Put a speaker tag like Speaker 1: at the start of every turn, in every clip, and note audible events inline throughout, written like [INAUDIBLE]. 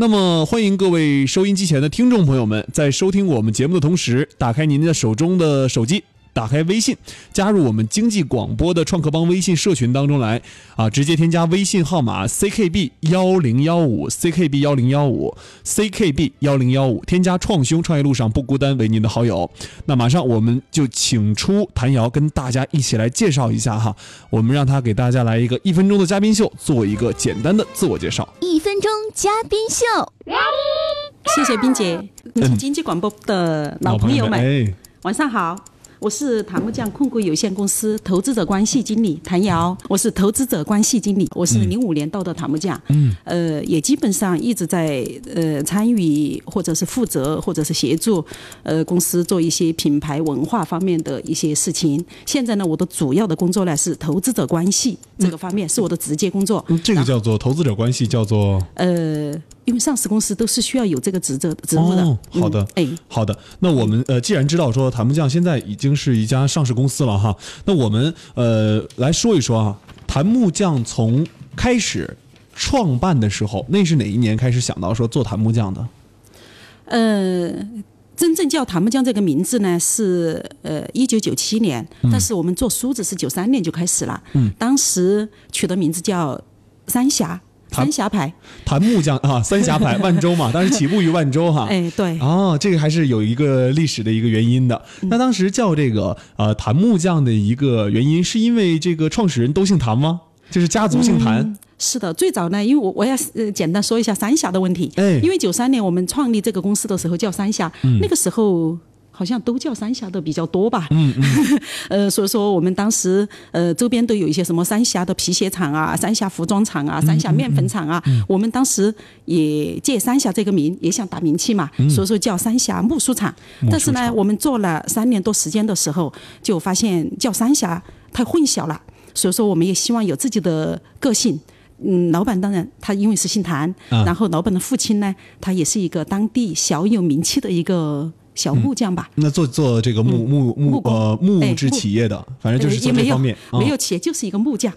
Speaker 1: 那么，欢迎各位收音机前的听众朋友们，在收听我们节目的同时，打开您的手中的手机。打开微信，加入我们经济广播的创客帮微信社群当中来啊！直接添加微信号码 ckb 幺零幺五 ckb 幺零幺五 ckb 幺零幺五，添加创兄创业路上不孤单为您的好友。那马上我们就请出谭瑶，跟大家一起来介绍一下哈。我们让他给大家来一个一分钟的嘉宾秀，做一个简单的自我介绍。
Speaker 2: 一分钟嘉宾秀，
Speaker 3: 谢谢冰姐，经济广播的老朋友们，晚上好。我是檀木匠控股有限公司投资者关系经理谭瑶，我是投资者关系经理，我是零五年到的檀木匠，嗯，呃，也基本上一直在呃参与或者是负责或者是协助呃公司做一些品牌文化方面的一些事情。现在呢，我的主要的工作呢是投资者关系这个方面，是我的直接工作。
Speaker 1: 这个叫做投资者关系，叫做
Speaker 3: 呃。因为上市公司都是需要有这个职责职务的。
Speaker 1: 好的，哎，好的。那我们呃，既然知道说檀木匠现在已经是一家上市公司了哈，那我们呃来说一说啊，檀木匠从开始创办的时候，那是哪一年开始想到说做檀木匠的？
Speaker 3: 呃，真正叫檀木匠这个名字呢是呃一九九七年，但是我们做梳子是九三年就开始了。嗯，当时取的名字叫三峡。三峡牌，
Speaker 1: 檀木匠啊，三峡牌，万州嘛，当时起步于万州哈。[LAUGHS]
Speaker 3: 哎，对。
Speaker 1: 哦，这个还是有一个历史的一个原因的。那当时叫这个呃檀木匠的一个原因，是因为这个创始人都姓谭吗？就是家族姓谭。
Speaker 3: 是的，最早呢，因为我我要呃简单说一下三峡的问题。哎。因为九三年我们创立这个公司的时候叫三峡，那个时候。好像都叫三峡的比较多吧，嗯嗯，[LAUGHS] 呃，所以说我们当时呃周边都有一些什么三峡的皮鞋厂啊、三峡服装厂啊、三峡面粉厂啊，我们当时也借三峡这个名，也想打名气嘛，所以说叫三峡木梳厂。但是呢，我们做了三年多时间的时候，就发现叫三峡太混淆了，所以说我们也希望有自己的个性。嗯，老板当然他因为是姓谭，然后老板的父亲呢，他也是一个当地小有名气的一个。小木匠吧，
Speaker 1: 那做做这个木木木呃木质企业的，反正就是做这方面，
Speaker 3: 没有企业就是一个木匠。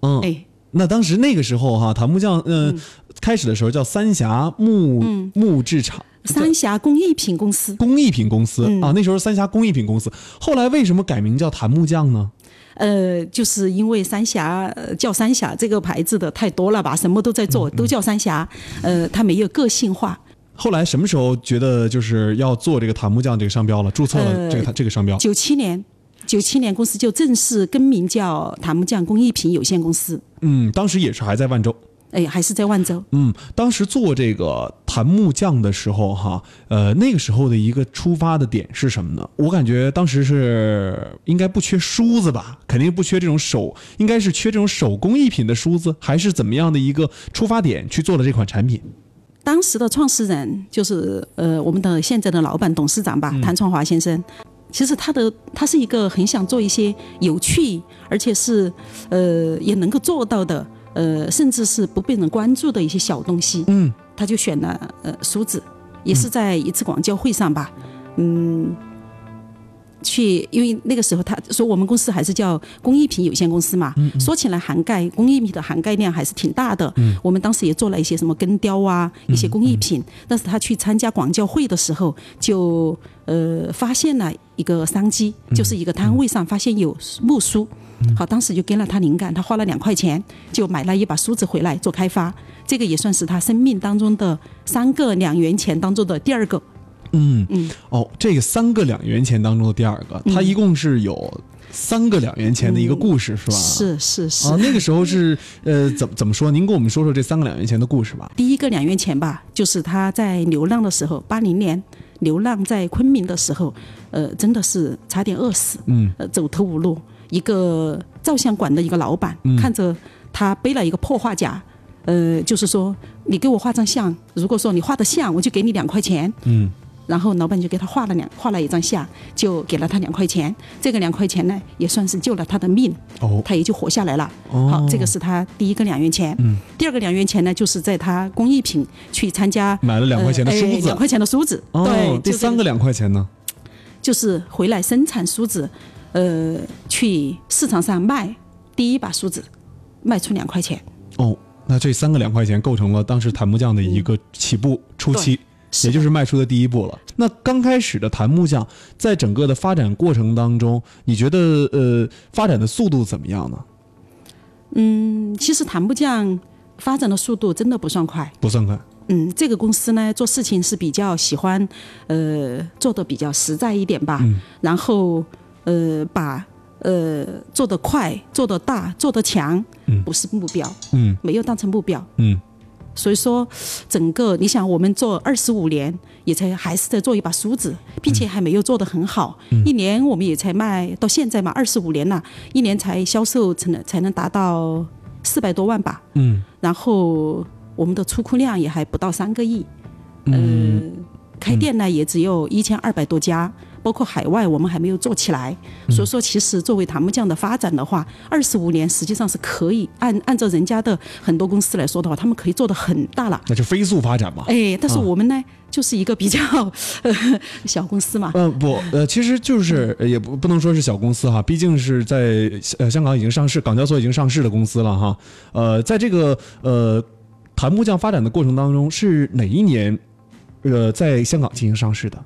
Speaker 3: 嗯，哎，
Speaker 1: 那当时那个时候哈，檀木匠嗯，开始的时候叫三峡木木制厂，
Speaker 3: 三峡工艺品公司，
Speaker 1: 工艺品公司啊，那时候三峡工艺品公司，后来为什么改名叫檀木匠呢？
Speaker 3: 呃，就是因为三峡叫三峡这个牌子的太多了吧，什么都在做，都叫三峡，呃，它没有个性化。
Speaker 1: 后来什么时候觉得就是要做这个檀木匠这个商标了？注册了这个这个商标？
Speaker 3: 九七年，九七年公司就正式更名叫檀木匠工艺品有限公司。
Speaker 1: 嗯，当时也是还在万州。
Speaker 3: 哎，还是在万州。
Speaker 1: 嗯，当时做这个檀木匠的时候，哈，呃，那个时候的一个出发的点是什么呢？我感觉当时是应该不缺梳子吧，肯定不缺这种手，应该是缺这种手工艺品的梳子，还是怎么样的一个出发点去做了这款产品？
Speaker 3: 当时的创始人就是呃我们的现在的老板董事长吧，谭创华先生。其实他的他是一个很想做一些有趣，而且是呃也能够做到的，呃甚至是不被人关注的一些小东西。嗯，他就选了呃梳子，也是在一次广交会上吧，嗯。去，因为那个时候他说我们公司还是叫工艺品有限公司嘛，说起来涵盖工艺品的涵盖量还是挺大的。我们当时也做了一些什么根雕啊，一些工艺品。但是他去参加广交会的时候，就呃发现了一个商机，就是一个摊位上发现有木梳，好，当时就给了他灵感，他花了两块钱就买了一把梳子回来做开发。这个也算是他生命当中的三个两元钱当中的第二个。
Speaker 1: 嗯嗯哦，这个三个两元钱当中的第二个，它一共是有三个两元钱的一个故事，是吧？
Speaker 3: 是是是。
Speaker 1: 啊，那个时候是呃，怎么怎么说？您跟我们说说这三个两元钱的故事吧。
Speaker 3: 第一个两元钱吧，就是他在流浪的时候，八零年流浪在昆明的时候，呃，真的是差点饿死，嗯，呃，走投无路。一个照相馆的一个老板看着他背了一个破画夹，呃，就是说你给我画张像，如果说你画的像，我就给你两块钱，嗯。然后老板就给他画了两画了一张像，就给了他两块钱。这个两块钱呢，也算是救了他的命，哦他也就活下来了。哦好，这个是他第一个两元钱。嗯，第二个两元钱呢，就是在他工艺品去参加
Speaker 1: 买了两块钱的梳子，
Speaker 3: 两块钱的梳子。
Speaker 1: 对，第三个两块钱呢，
Speaker 3: 就是回来生产梳子，呃，去市场上卖第一把梳子，卖出两块钱。哦。
Speaker 1: 那这三个两块钱构成了当时檀木匠的一个起步初期，也就是迈出的第一步了。那刚开始的檀木匠在整个的发展过程当中，你觉得呃发展的速度怎么样呢？
Speaker 3: 嗯，其实檀木匠发展的速度真的不算快。
Speaker 1: 不算快，
Speaker 3: 嗯，这个公司呢做事情是比较喜欢，呃，做的比较实在一点吧。然后呃，把呃做得快、做得大、做得强，嗯不是目标，
Speaker 1: 嗯
Speaker 3: 没有当成目标。
Speaker 1: 嗯
Speaker 3: 所以说，整个你想，我们做二十五年，也才还是在做一把梳子，并且还没有做得很好。一年我们也才卖到现在嘛，二十五年了，一年才销售才能才能达到四百多万吧。
Speaker 1: 嗯。
Speaker 3: 然后我们的出库量也还不到三个亿，
Speaker 1: 嗯。
Speaker 3: 呃，开店呢也只有一千二百多家，包括海外我们还没有做起来。所以说，其实作为檀木匠的发展的话，二十五年实际上是可以按按照人家的很多公司来说的话，他们可以做得很大了。
Speaker 1: 那就飞速发展嘛。
Speaker 3: 哎，但是
Speaker 1: 啊
Speaker 3: 我们呢，就是一个比较呃 [LAUGHS] 小公司嘛。
Speaker 1: 嗯、不，呃，其实就是呃也不不能说是小公司哈，毕竟是在呃香港已经上市，港交所已经上市的公司了哈。呃，在这个呃檀木匠发展的过程当中，是哪一年呃在香港进行上市的？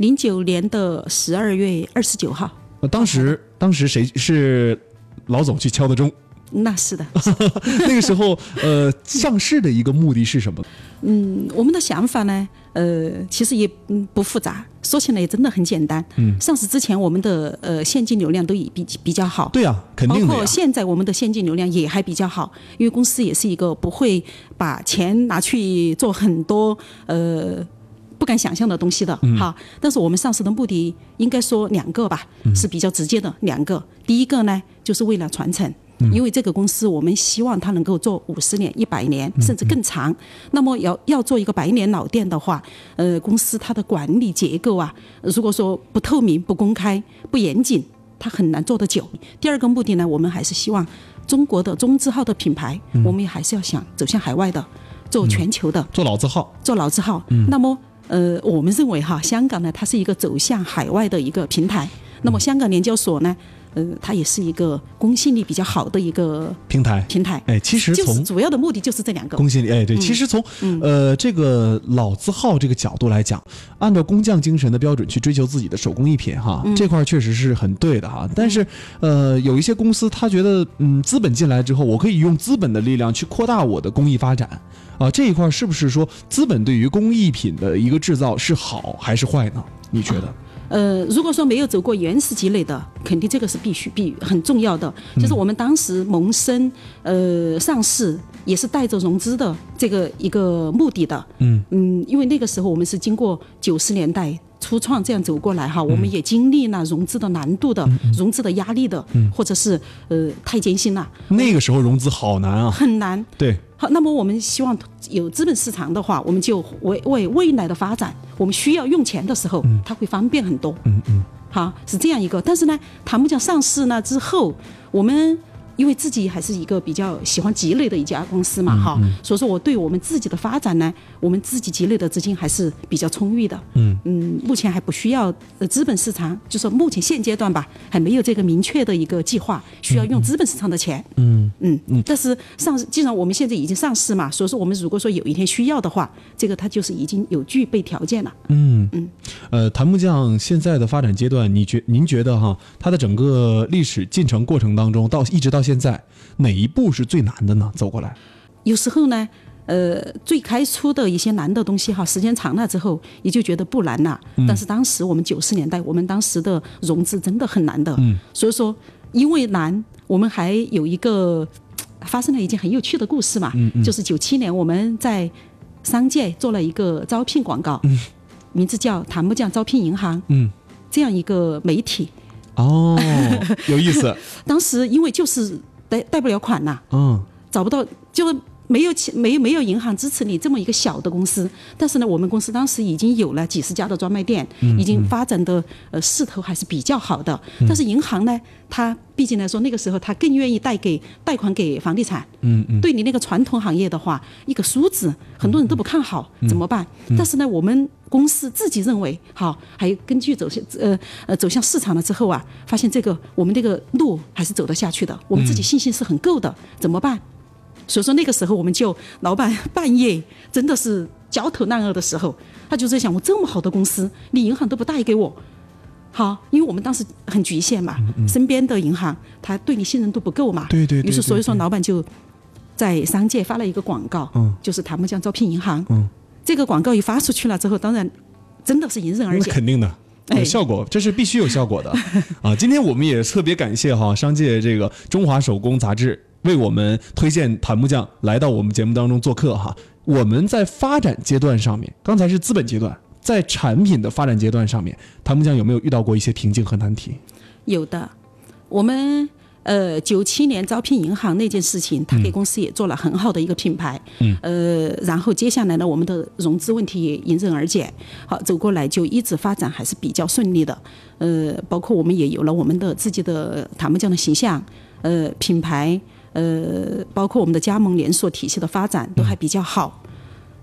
Speaker 3: 零九年的十二月二十九号，
Speaker 1: 呃，当时当时谁是老总去敲的钟？
Speaker 3: 那是的。[LAUGHS]
Speaker 1: 那个时候呃上市的一个目的是什么？
Speaker 3: 嗯，我们的想法呢，呃，其实也嗯不复杂，说起来也真的很简单。嗯，上市之前我们的呃现金流量都已比比较好，
Speaker 1: 对啊、肯
Speaker 3: 包
Speaker 1: 定的呀
Speaker 3: 括。现在我们的现金流量也还比较好，因为公司也是一个不会把钱拿去做很多呃不敢想象的东西的
Speaker 1: 嗯
Speaker 3: 哈。但是我们上市的目的应该说两个吧，
Speaker 1: 嗯
Speaker 3: 是比较直接的两个。第一个呢，就是为了传承。
Speaker 1: 嗯
Speaker 3: 因为这个公司，我们希望它能够做五十年、一百年，
Speaker 1: 嗯
Speaker 3: 甚至更长。那么要要做一个百年老店的话，呃，公司它的管理结构啊，如果说不透明、不公开、不严谨，它很难做得久。第二个目的呢，我们还是希望中国的中字号的品牌，我们也还是要想走向海外的，做全球的，
Speaker 1: 做老字号，
Speaker 3: 做老字号。那么，呃，我们认为哈，香港呢，它是一个走向海外的一个平台。那么，香港联交所呢，呃，它也是一个公信力比较好的一个
Speaker 1: 平台。
Speaker 3: 平台。
Speaker 1: 哎，其实从
Speaker 3: 就是主要的目的就是这两个。
Speaker 1: 公信力，哎，对，其实从、呃这个老字号这个角度来讲，按照工匠精神的标准去追求自己的手工艺品，哈，这块儿确实是很对的哈。但是，呃，有一些公司他觉得，嗯，资本进来之后，我可以用资本的力量去扩大我的工艺发展，啊，这一块儿是不是说资本对于工艺品的一个制造是好还是坏呢？你觉得？
Speaker 3: 呃，如果说没有走过原始积累的，肯定这个是必须必很重要的。就是我们当时萌生呃上市也是带着融资的这个一个目的的。
Speaker 1: 嗯
Speaker 3: 嗯，因为那个时候我们是经过九十年代初创这样走过来哈，我们也经历了融资的难度的、融资的压力的，或者是呃太艰辛了，
Speaker 1: 那个时候融资好难啊，
Speaker 3: 很难。
Speaker 1: 对，
Speaker 3: 好，那么我们希望有资本市场的话，我们就为为未来的发展，我们需要用钱的时候，它会方便很多。
Speaker 1: 嗯嗯。
Speaker 3: 好，是这样一个。但是呢，檀木匠上市呢之后，我们因为自己还是一个比较喜欢积累的一家公司嘛，哈、所以说我对我们自己的发展呢，我们自己积累的资金还是比较充裕的。
Speaker 1: 嗯嗯
Speaker 3: 目前还不需要呃资本市场，就说目前现阶段吧，还没有这个明确的一个计划，需要用资本市场的钱。
Speaker 1: 嗯
Speaker 3: 嗯嗯，但是上市，既然我们现在已经上市嘛，所以说我们如果说有一天需要的话，这个它就是已经有具备条件了。
Speaker 1: 嗯嗯，呃，檀木匠现在的发展阶段，你觉您觉得哈，它的整个历史进程过程当中，到一直到现在，哪一步是最难的呢？走过来，
Speaker 3: 有时候呢，呃，最开初的一些难的东西哈，时间长了之后，也就觉得不难了。但是当时我们九十年代，我们当时的融资真的很难的。
Speaker 1: 嗯。
Speaker 3: 所以说，因为难，我们还有一个发生了一件很有趣的故事嘛，
Speaker 1: 嗯嗯
Speaker 3: 就是九七年我们在商界做了一个招聘广告，名字叫“檀木匠招聘银行”
Speaker 1: 嗯，
Speaker 3: 这样一个媒体。
Speaker 1: 哦，[LAUGHS] 有意思，
Speaker 3: 当时因为就是贷贷不了款呐、
Speaker 1: 嗯。
Speaker 3: 找不到，就是没有钱，没有没有银行支持你这么一个小的公司。但是呢，我们公司当时已经有了几十家的专卖店，已经发展的呃势头还是比较好的。但是银行呢，它毕竟来说那个时候它更愿意贷给贷款给房地产。
Speaker 1: 嗯嗯
Speaker 3: 对你那个传统行业的话，一个梳子很多人都不看好，怎么办？但是呢，我们公司自己认为好，还有根据走向呃呃走向市场了之后啊，发现这个我们这个路还是走得下去的，我们自己信心是很够的，怎么办？所以说那个时候我们就老板半夜真的是焦头烂额的时候，他就在想，我这么好的公司，你银行都不贷给我。好，因为我们当时很局限嘛，身边的银行他对你信任度不够嘛，
Speaker 1: 对对对
Speaker 3: 于是所以说老板就在商界发了一个广告，
Speaker 1: 嗯
Speaker 3: 就是檀木匠招聘银行，
Speaker 1: 嗯
Speaker 3: 这个广告一发出去了之后，当然真的是迎刃而解，
Speaker 1: 肯定的。有
Speaker 3: 哎
Speaker 1: 效果，这是必须有效果的 [LAUGHS] 啊！今天我们也特别感谢哈商界这个《中华手工杂志》为我们推荐檀木匠来到我们节目当中做客哈。我们在发展阶段上面，刚才是资本阶段，在产品的发展阶段上面，檀木匠有没有遇到过一些瓶颈和难题？
Speaker 3: 有的，我们呃九七年招聘银行那件事情，他给公司也做了很好的一个品牌，
Speaker 1: 嗯，
Speaker 3: 呃，然后接下来呢，我们的融资问题也迎刃而解，好走过来就一直发展还是比较顺利的，呃，包括我们也有了我们的自己的檀木匠的形象，呃，品牌，呃，包括我们的加盟连锁体系的发展都还比较好，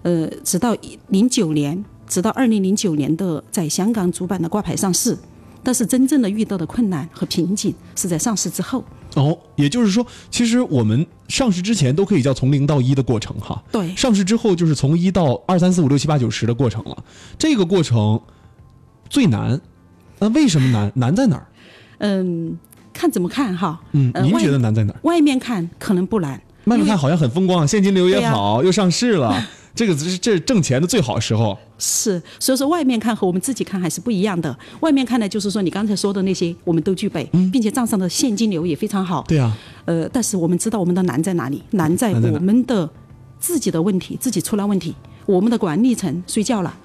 Speaker 3: 呃，直到零九年，直到二零零九年的在香港主板的挂牌上市。但是真正的遇到的困难和瓶颈是在上市之后。
Speaker 1: 哦，也就是说，其实我们上市之前都可以叫从零到一的过程哈。
Speaker 3: 对，
Speaker 1: 上市之后就是从一到二三四五六七八九十的过程了。这个过程最难，那为什么难？难在哪儿？
Speaker 3: 嗯，看怎么看哈。
Speaker 1: 嗯，您觉得难在哪儿？
Speaker 3: 外面看可能不难，
Speaker 1: 外面看好像很风光，现金流也好，又上市了，[LAUGHS] 这个是这是挣钱的最好时候。
Speaker 3: 是，所以说外面看和我们自己看还是不一样的。外面看呢，就是说你刚才说的那些我们都具备，并且账上的现金流也非常好。
Speaker 1: 对啊，
Speaker 3: 呃，但是我们知道我们的难在哪里？难在我们的自己的问题，自己出了问题，我们的管理层睡觉了。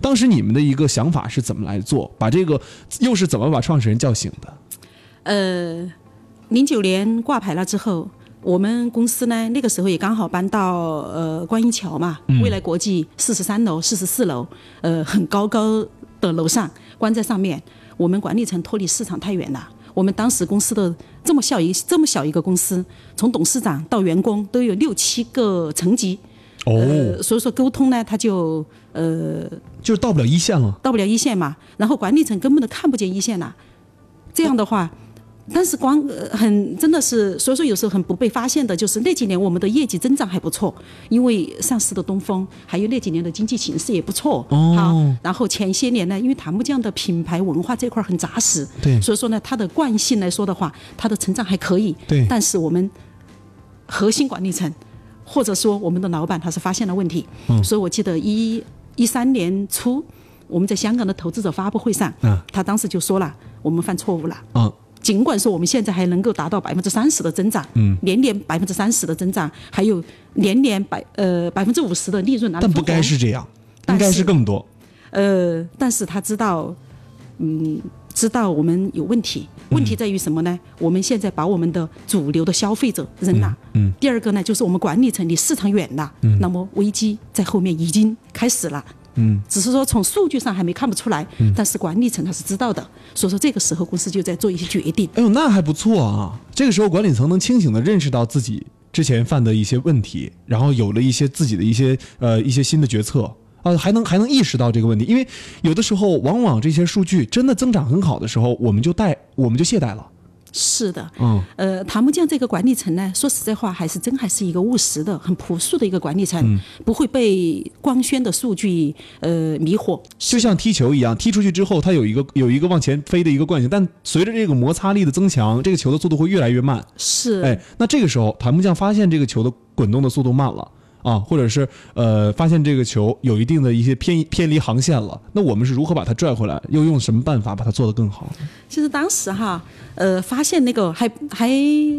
Speaker 1: 当时你们的一个想法是怎么来做？把这个又是怎么把创始人叫醒的？
Speaker 3: 呃，零九年挂牌了之后，我们公司呢那个时候也刚好搬到呃观音桥嘛，未来国际四十三楼、四十四楼，呃很高高的楼上，关在上面。我们管理层脱离市场太远了。我们当时公司的这么小一这么小一个公司，从董事长到员工都有六七个层级，
Speaker 1: 哦，
Speaker 3: 呃，所以说沟通呢，他就呃
Speaker 1: 就是到不了一线了。
Speaker 3: 到不了一线嘛，然后管理层根本都看不见一线了。这样的话，但是光呃很真的是，所以说有时候很不被发现的，就是那几年我们的业绩增长还不错，因为上市的东风，还有那几年的经济形势也不错。
Speaker 1: 哦
Speaker 3: 好，然后前些年呢，因为檀木匠的品牌文化这块儿很扎实，
Speaker 1: 对
Speaker 3: 所以说呢，它的惯性来说的话，它的成长还可以。
Speaker 1: 对
Speaker 3: 但是我们核心管理层或者说我们的老板他是发现了问题，
Speaker 1: 嗯
Speaker 3: 所以我记得一一三年初我们在香港的投资者发布会上，
Speaker 1: 嗯
Speaker 3: 他当时就说了，我们犯错误了。
Speaker 1: 啊，
Speaker 3: 尽管说我们现在还能够达到百分之三十的增长，
Speaker 1: 嗯，
Speaker 3: 年年百分之三十的增长，还有年年百呃百分之五十的利润拿来
Speaker 1: 但不该是这样，应该是
Speaker 3: 是
Speaker 1: 更多。
Speaker 3: 呃，但是他知道，嗯，知道我们有问题。问题在于什么呢？我们现在把我们的主流的消费者扔了。
Speaker 1: 嗯
Speaker 3: 第二个呢，就是我们管理层离市场远了。那么危机在后面已经开始了。
Speaker 1: 嗯，
Speaker 3: 只是说从数据上还没看不出来，但是管理层他是知道的。所以说这个时候公司就在做一些决定。
Speaker 1: 哎呦，那还不错啊！这个时候管理层能清醒的认识到自己之前犯的一些问题，然后有了一些自己的一些呃一些新的决策啊，还能还能意识到这个问题。因为有的时候往往这些数据真的增长很好的时候，我们就怠我们就懈怠了。
Speaker 3: 是的，
Speaker 1: 嗯，
Speaker 3: 呃，檀木匠这个管理层呢，说实在话，还是真还是一个务实的、很朴素的一个管理层，不会被光鲜的数据呃迷惑。
Speaker 1: 就像踢球一样，踢出去之后，它有一个有一个往前飞的一个惯性，但随着这个摩擦力的增强，这个球的速度会越来越慢。
Speaker 3: 是，
Speaker 1: 哎，那这个时候檀木匠发现这个球的滚动的速度慢了啊，或者是呃发现这个球有一定的一些偏偏离航线了，那我们是如何把它拽回来？又用什么办法把它做得更好？
Speaker 3: 其实当时哈，呃，发现那个还还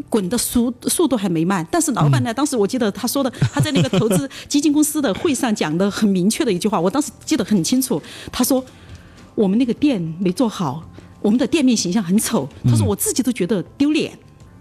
Speaker 3: 滚的速速度还没慢，但是老板呢，当时我记得他说的，他在那个投资基金公司的会上讲的很明确的一句话，我当时记得很清楚，他说我们那个店没做好，我们的店面形象很丑，他说我自己都觉得丢脸。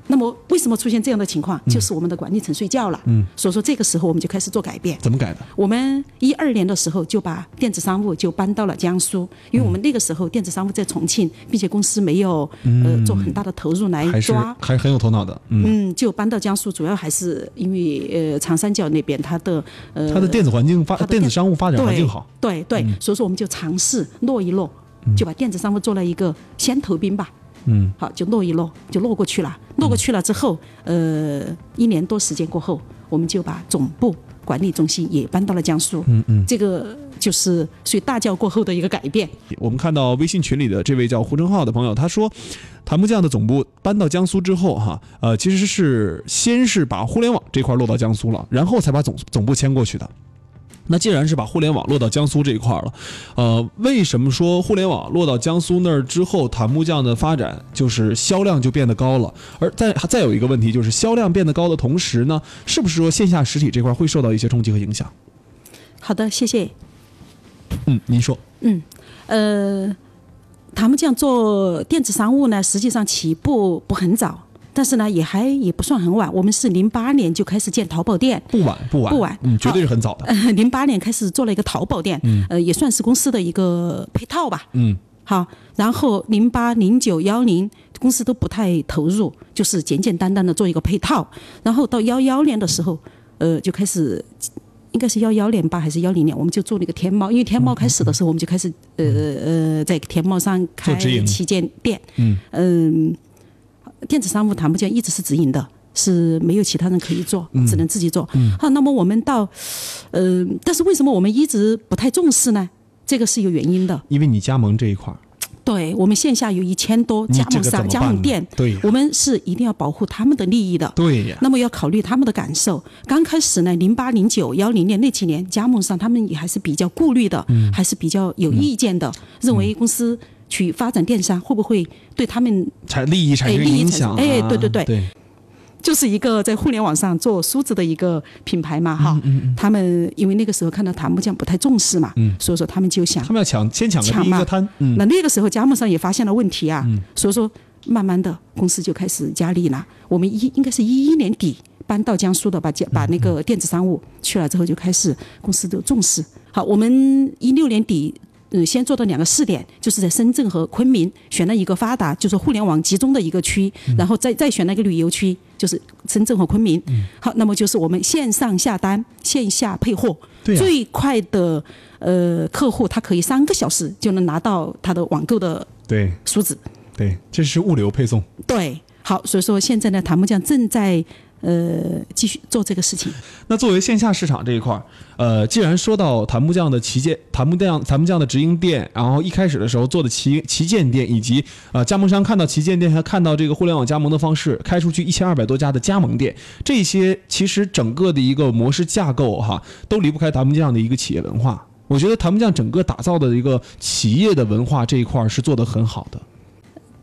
Speaker 3: 那么为什么出现这样的情况？就是我们的管理层睡觉了。嗯，所以说这个时候我们就开始做改变。
Speaker 1: 怎么改的？
Speaker 3: 我们一二年的时候就把电子商务就搬到了江苏，因为我们那个时候电子商务在重庆，并且公司没有呃做很大的投入来抓。
Speaker 1: 还是很有头脑的，嗯，
Speaker 3: 嗯，就搬到江苏，主要还是因为呃长三角那边它的呃
Speaker 1: 它的电子环境发
Speaker 3: 电
Speaker 1: 电子商务发展环境好，
Speaker 3: 对对，所以说我们就尝试落一落，就把电子商务做了一个先头兵吧。
Speaker 1: 嗯，
Speaker 3: 好，就落一落，就落过去了。落过去了之后，呃，一年多时间过后，我们就把总部管理中心也搬到了江苏。嗯嗯，这个就是属于大教过后的一个改变。
Speaker 1: 我们看到微信群里的这位叫胡成浩的朋友，他说，檀木匠的总部搬到江苏之后，哈，呃，其实是先是把互联网这块落到江苏了，然后才把总总部迁过去的。那既然是把互联网落到江苏这一块了，呃，为什么说互联网落到江苏那儿之后，檀木匠的发展就是销量就变得高了？而再再有一个问题就是销量变得高的同时呢，是不是说线下实体这块会受到一些冲击和影响？
Speaker 3: 好的，谢谢。
Speaker 1: 嗯，您说。
Speaker 3: 嗯，呃，檀木匠做电子商务呢，实际上起步不很早。但是呢，也还也不算很晚。我们是零八年就开始建淘宝店，
Speaker 1: 不晚不晚
Speaker 3: 不晚，
Speaker 1: 嗯，绝对是很早的。
Speaker 3: 零八年开始做了一个淘宝店，嗯，呃，也算是公司的一个配套吧，
Speaker 1: 嗯，
Speaker 3: 好。然后零八、零九、幺零公司都不太投入，就是简简单单的做一个配套。然后到幺幺年的时候，呃，就开始应该是幺幺年吧，还是幺零年，我们就做了一个天猫。因为天猫开始的时候，我们就开始呃呃在天猫上开旗舰店，嗯嗯。电子商务谈不见，一直是直营的，是没有其他人可以做，只能自己做。好，那么我们到，呃，但是为什么我们一直不太重视呢？这个是有原因的。
Speaker 1: 因为你加盟这一块儿，
Speaker 3: 对我们线下有一千多加盟商、加盟店，
Speaker 1: 对，
Speaker 3: 我们是一定要保护他们的利益的。
Speaker 1: 对呀。
Speaker 3: 那么要考虑他们的感受。刚开始呢，零八、零九、幺零年那几年，加盟商他们也还是比较顾虑的，还是比较有意见的，认为公司。去发展电商会不会对他们
Speaker 1: 产利益产生影响？
Speaker 3: 哎，对对
Speaker 1: 对，
Speaker 3: 就是一个在互联网上做梳子的一个品牌嘛，哈。嗯嗯他们因为那个时候看到檀木匠不太重视嘛，所以说他们就想
Speaker 1: 他们要抢先抢个第一个摊。
Speaker 3: 那那个时候加盟商也发现了问题啊，所以说慢慢的公司就开始加力了。我们一应该是一一年底搬到江苏的，把把那个电子商务去了之后就开始公司就重视。好，我们一六年底。嗯，先做到两个试点，就是在深圳和昆明选了一个发达，就是互联网集中的一个区，然后再再选了一个旅游区，就是深圳和昆明。好，那么就是我们线上下单，线下配货，最快的呃客户他可以三个小时就能拿到他的网购的
Speaker 1: 对
Speaker 3: 梳子。
Speaker 1: 对，这是物流配送。
Speaker 3: 对，好，所以说现在呢，檀木匠正在。呃，继续做这个事情。
Speaker 1: 那作为线下市场这一块儿，呃，既然说到檀木匠的旗舰、檀木匠、檀木匠的直营店，然后一开始的时候做的旗旗舰店，以及呃加盟商看到旗舰店，还看到这个互联网加盟的方式，开出去一千二百多家的加盟店，这些其实整个的一个模式架构哈，都离不开檀木匠的一个企业文化。我觉得檀木匠整个打造的一个企业的文化这一块是做得很好的。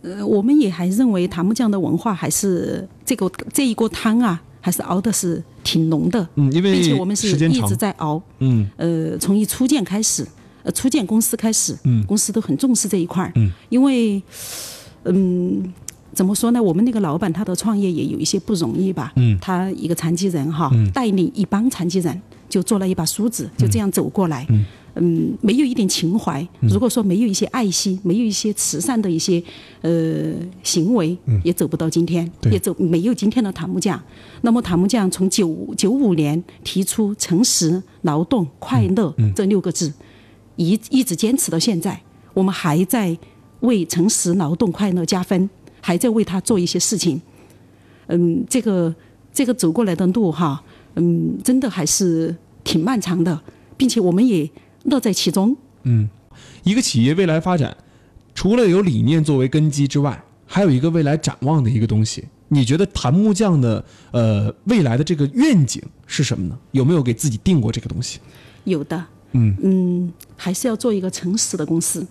Speaker 3: 呃，我们也还认为檀木匠的文化还是这个这一锅汤啊，还是熬的是挺浓的。
Speaker 1: 嗯，因为
Speaker 3: 并且我们是一直在熬。
Speaker 1: 嗯。
Speaker 3: 呃，从一初建开始，呃，初建公司开始，嗯，公司都很重视这一块儿。嗯。因为，嗯，怎么说呢？我们那个老板他的创业也有一些不容易吧。嗯。他一个残疾人哈，带领一帮残疾人，就做了一把梳子，就这样走过来。嗯。嗯，没有一点情怀，如果说没有一些爱心，没有一些慈善的一些呃行为，也走不到今天，也走没有今天的檀木匠。那么檀木匠从九九五年提出诚实、劳动、快乐这六个字，一一直坚持到现在，我们还在为诚实、劳动、快乐加分，还在为他做一些事情。嗯，这个这个走过来的路哈，嗯，真的还是挺漫长的，并且我们也。乐在其中。
Speaker 1: 嗯，一个企业未来发展，除了有理念作为根基之外，还有一个未来展望的一个东西。你觉得檀木匠的呃未来的这个愿景是什么呢？有没有给自己定过这个东西？
Speaker 3: 有的。
Speaker 1: 嗯
Speaker 3: 嗯，还是要做一个诚实的公司。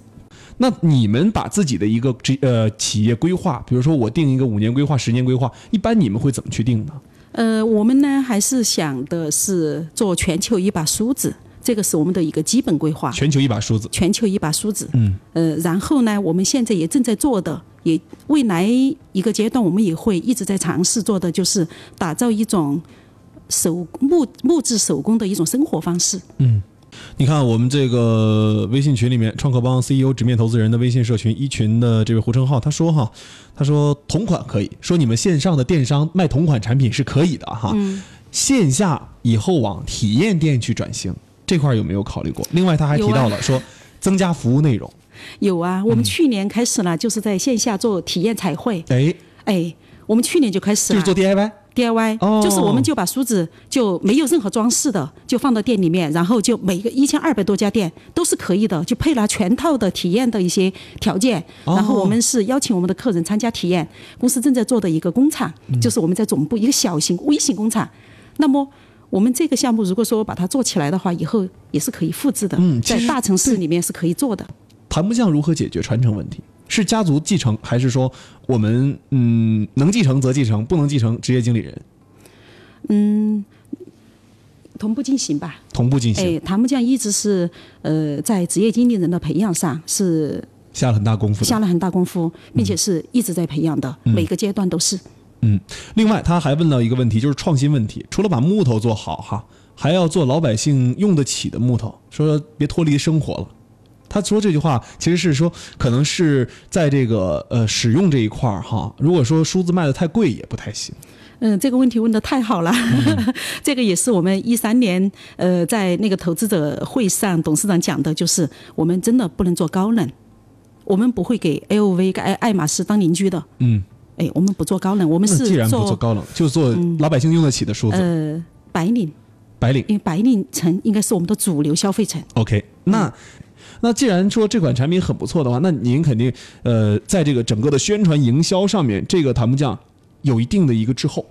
Speaker 1: 那你们把自己的一个这呃企业规划，比如说我定一个五年规划、十年规划，一般你们会怎么去定呢？
Speaker 3: 呃，我们呢还是想的是做全球一把梳子。这个是我们的一个基本规划。
Speaker 1: 全球一把梳子。
Speaker 3: 全球一把梳子。
Speaker 1: 嗯。
Speaker 3: 呃，然后呢，我们现在也正在做的，也未来一个阶段，我们也会一直在尝试做的，就是打造一种手木木质手工的一种生活方式。
Speaker 1: 嗯。你看，我们这个微信群里面，创客帮 CEO 直面投资人的微信社群一群的这位胡成浩，他说哈，他说同款可以说你们线上的电商卖同款产品是可以的哈。
Speaker 3: 嗯。
Speaker 1: 线下以后往体验店去转型。这块有没有考虑过？另外，他还提到了说增加服务内容。
Speaker 3: 有啊，我们去年开始了，就是在线下做体验彩绘。
Speaker 1: 哎
Speaker 3: 哎，我们去年就开始
Speaker 1: 了，就是做 DIY。
Speaker 3: DIY，、
Speaker 1: 哦
Speaker 3: 就是我们就把梳子就没有任何装饰的，就放到店里面，然后就每个一千二百多家店都是可以的，就配了全套的体验的一些条件。
Speaker 1: 哦
Speaker 3: 然后我们是邀请我们的客人参加体验，公司正在做的一个工厂，
Speaker 1: 嗯
Speaker 3: 就是我们在总部一个小型微型工厂。那么我们这个项目如果说把它做起来的话，以后也是可以复制的，
Speaker 1: 嗯
Speaker 3: 在大城市里面是可以做的。
Speaker 1: 谭木匠如何解决传承问题？是家族继承，还是说我们嗯能继承则继承，不能继承职业经理人嗯
Speaker 3: 同步进行吧。
Speaker 1: 同步进行？
Speaker 3: 哎，檀木匠一直是呃在职业经理人的培养上是
Speaker 1: 下了很大功夫。
Speaker 3: 下了很大功夫，并且是一直在培养的，每个阶段都是。
Speaker 1: 另外，他还问到一个问题，就是创新问题。除了把木头做好哈，还要做老百姓用得起的木头，说别脱离生活了。他说这句话其实是说，可能是在这个呃使用这一块儿哈，如果说梳子卖的太贵也不太行。
Speaker 3: 嗯，这个问题问的太好了，[LAUGHS] 这个也是我们一三年呃在那个投资者会上董事长讲的，就是我们真的不能做高冷，我们不会给 LV 跟爱爱马仕当邻居的。
Speaker 1: 嗯，
Speaker 3: 哎，我们不做高冷，我们是
Speaker 1: 既然不做
Speaker 3: 做
Speaker 1: 高冷，就做老百姓用得起的梳子，
Speaker 3: 呃白领，
Speaker 1: 白领。
Speaker 3: 因为白领层应该是我们的主流消费层。
Speaker 1: OK，那那既然说这款产品很不错的话，那您肯定呃在这个整个的宣传营销上面，这个檀木匠有一定的一个滞后。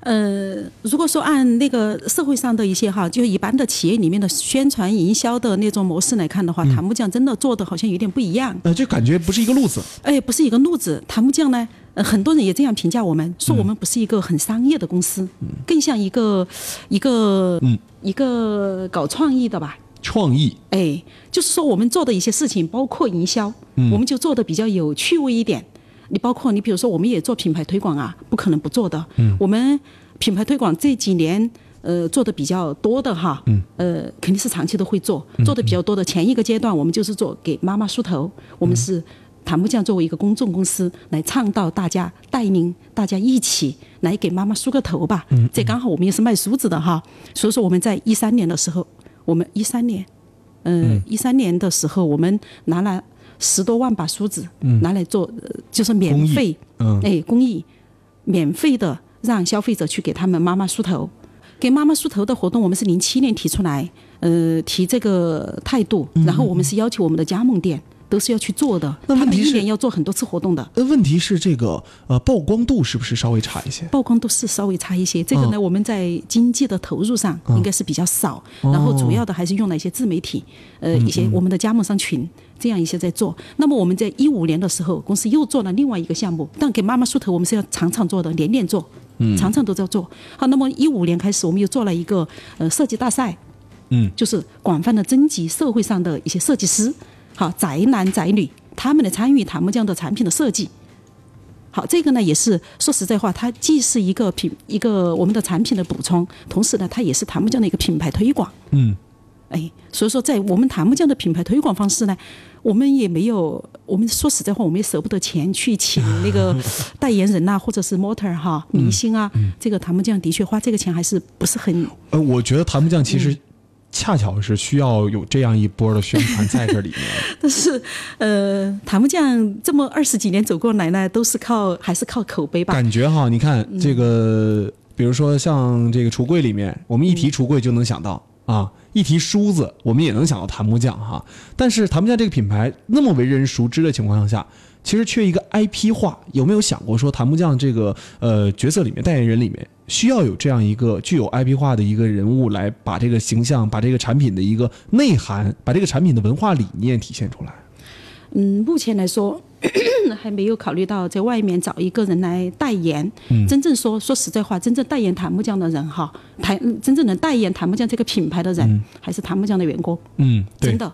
Speaker 3: 呃，如果说按那个社会上的一些哈，就是一般的企业里面的宣传营销的那种模式来看的话，檀木匠真的做的好像有点不一样。
Speaker 1: 呃，就感觉不是一个路子。
Speaker 3: 哎，不是一个路子。檀木匠呢，呃，很多人也这样评价我们，说我们不是一个很商业的公司，更像一个一个、
Speaker 1: 嗯
Speaker 3: 一个搞创意的吧。
Speaker 1: 创意，
Speaker 3: 哎，就是说我们做的一些事情，包括营销，我们就做的比较有趣味一点。你包括你比如说，我们也做品牌推广啊，不可能不做的。我们品牌推广这几年呃做的比较多的哈，呃肯定是长期都会做，做的比较多的。前一个阶段我们就是做给妈妈梳头，我们是檀木匠作为一个公众公司来倡导大家带领大家一起来给妈妈梳个头吧。这刚好我们也是卖梳子的哈，所以说我们在一三年的时候，我们一三年，呃一三年的时候我们拿了。十多万把梳子拿来做，呃就是免费，
Speaker 1: 嗯
Speaker 3: 哎，公益，免费的让消费者去给他们妈妈梳头。给妈妈梳头的活动，我们是零七年提出来，呃，提这个态度，然后我们是要求我们的加盟店都是要去做的，
Speaker 1: 那问题是
Speaker 3: 年要做很多次活动的。
Speaker 1: 呃，问题是这个呃曝光度是不是稍微差一些？
Speaker 3: 曝光度是稍微差一些，这个呢，我们在经济的投入上应该是比较少，然后主要的还是用了一些自媒体，呃，一些我们的加盟商群这样一些在做。那么我们在一五年的时候，公司又做了另外一个项目，但给妈妈梳头我们是要常常做的，年年做，常常都在做。好，那么一五年开始，我们又做了一个呃设计大赛，
Speaker 1: 嗯，
Speaker 3: 就是广泛的征集社会上的一些设计师，好宅男宅女，他们的参与檀木匠的产品的设计。好，这个呢也是说实在话，它既是一个品一个我们的产品的补充，同时呢，它也是檀木匠的一个品牌推广。
Speaker 1: 嗯，
Speaker 3: 哎，所以说在我们檀木匠的品牌推广方式呢，我们也没有，我们说实在话，我们也舍不得钱去请那个 [LAUGHS] 代言人呐、或者是模特儿哈、明星啊。这个檀木匠的确花这个钱还是不是很
Speaker 1: 呃，我觉得檀木匠其实恰巧是需要有这样一波的宣传在这里面。[LAUGHS]
Speaker 3: 但是，呃，谭木匠这么二十几年走过来呢，都是靠还是靠口碑吧。
Speaker 1: 感觉哈，你看这个，比如说像这个橱柜里面，我们一提橱柜就能想到啊，一提梳子，我们也能想到檀木匠哈。但是檀木匠这个品牌那么为人熟知的情况下，其实缺一个 IP 化。有没有想过说檀木匠这个呃角色里面代言人里面需要有这样一个具有 IP 化的一个人物来把这个形象、把这个产品的一个内涵、把这个产品的文化理念体现出来？
Speaker 3: 嗯，目前来说 [COUGHS] 还没有考虑到在外面找一个人来代言。
Speaker 1: 嗯
Speaker 3: 真正说说实在话，真正代言檀木匠的人哈，台真正能代言檀木匠这个品牌的人，还是檀木匠的员工。
Speaker 1: 嗯，对
Speaker 3: 真，的。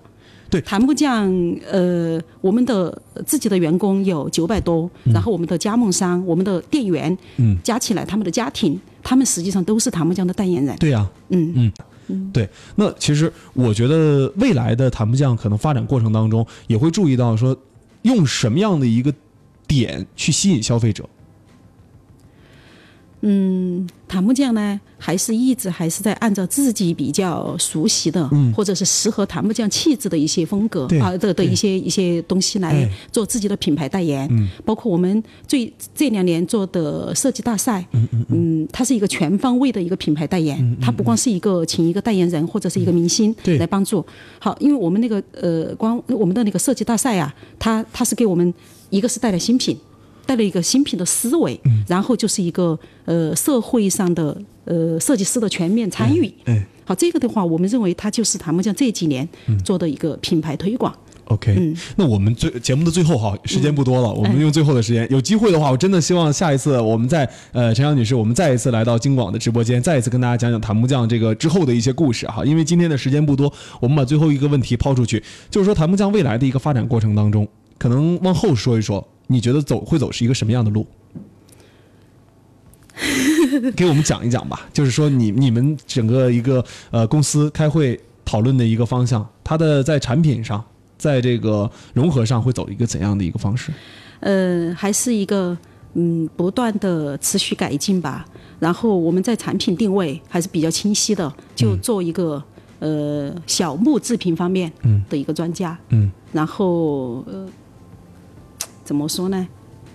Speaker 1: 对
Speaker 3: 檀木匠，呃，我们的自己的员工有九百多，然后我们的加盟商、我们的店员，
Speaker 1: 嗯，
Speaker 3: 加起来他们的家庭，他们实际上都是檀木匠的代言人。
Speaker 1: 对呀、
Speaker 3: 嗯
Speaker 1: 嗯，对。那其实我觉得未来的檀木匠可能发展过程当中也会注意到说，用什么样的一个点去吸引消费者。
Speaker 3: 嗯，塔木匠呢，还是一直还是在按照自己比较熟悉的，或者是适合塔木匠气质的一些风格
Speaker 1: 对。
Speaker 3: 啊的的一些一些东西来
Speaker 1: 哎。
Speaker 3: 做自己的品牌代言。包括我们最这两年做的设计大赛，嗯它是一个全方位的一个品牌代言，它不光是一个请一个代言人或者是一个明星
Speaker 1: 对。
Speaker 3: 来帮助。好，因为我们那个呃，光我们的那个设计大赛啊，它它是给我们一个是带来新品。带了一个新品的思维，然后就是一个呃社会上的呃设计师的全面参与。
Speaker 1: 嗯
Speaker 3: 好，这个的话，我们认为它就是他们讲这几年做的一个品牌推广。
Speaker 1: OK，、那我们最节目的最后哈，时间不多了，我们用最后的时间，有机会的话，我真的希望下一次我们再呃陈阳女士，我们再一次来到京广的直播间，再一次跟大家讲讲檀木匠这个之后的一些故事哈。因为今天的时间不多，我们把最后一个问题抛出去，就是说檀木匠未来的一个发展过程当中，可能往后说一说，你觉得走会走是一个什么样的路？[LAUGHS] 给我们讲一讲吧，就是说你你们整个一个呃公司开会讨论的一个方向，它的在产品上，在这个融合上会走一个怎样的一个方式？
Speaker 3: 呃，还是一个嗯不断的持续改进吧。然后我们在产品定位还是比较清晰的，就做一个、呃小木制品方面的一个专家。
Speaker 1: 嗯。
Speaker 3: 然后呃，怎么说呢？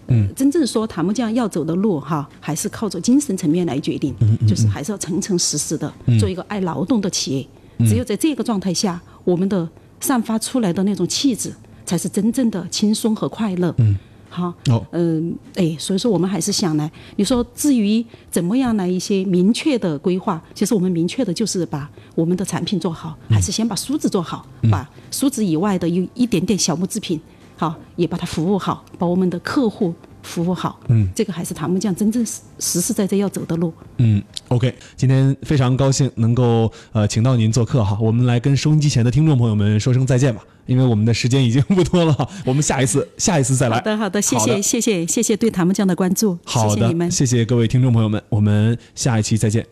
Speaker 1: 嗯，
Speaker 3: 真正说塔木匠要走的路哈，还是靠着精神层面来决定，就是还是要诚诚实实的做一个爱劳动的企业。只有在这个状态下，我们的散发出来的那种气质，才是真正的轻松和快乐。嗯，好，
Speaker 1: 哦，
Speaker 3: 嗯，哎，所以说我们还是想呢，你说至于怎么样来一些明确的规划，其实我们明确的就是把我们的产品做好，还是先把梳子做好，把梳子以外的有一点点小木制品，好，也把它服务好，把我们的客户服务好。嗯，这个还是塔木匠真正实实实在在要走的路。
Speaker 1: 嗯，OK，今天非常高兴能够呃请到您做客哈，我们来跟收音机前的听众朋友们说声再见吧，因为我们的时间已经 [LAUGHS] 不多了，我们下一次下一次再来。
Speaker 3: 好的，好的，谢谢，谢谢，谢谢对塔木匠的关注，
Speaker 1: 好的，
Speaker 3: 谢谢你们。
Speaker 1: 谢谢各位听众朋友们，我们下一期再见。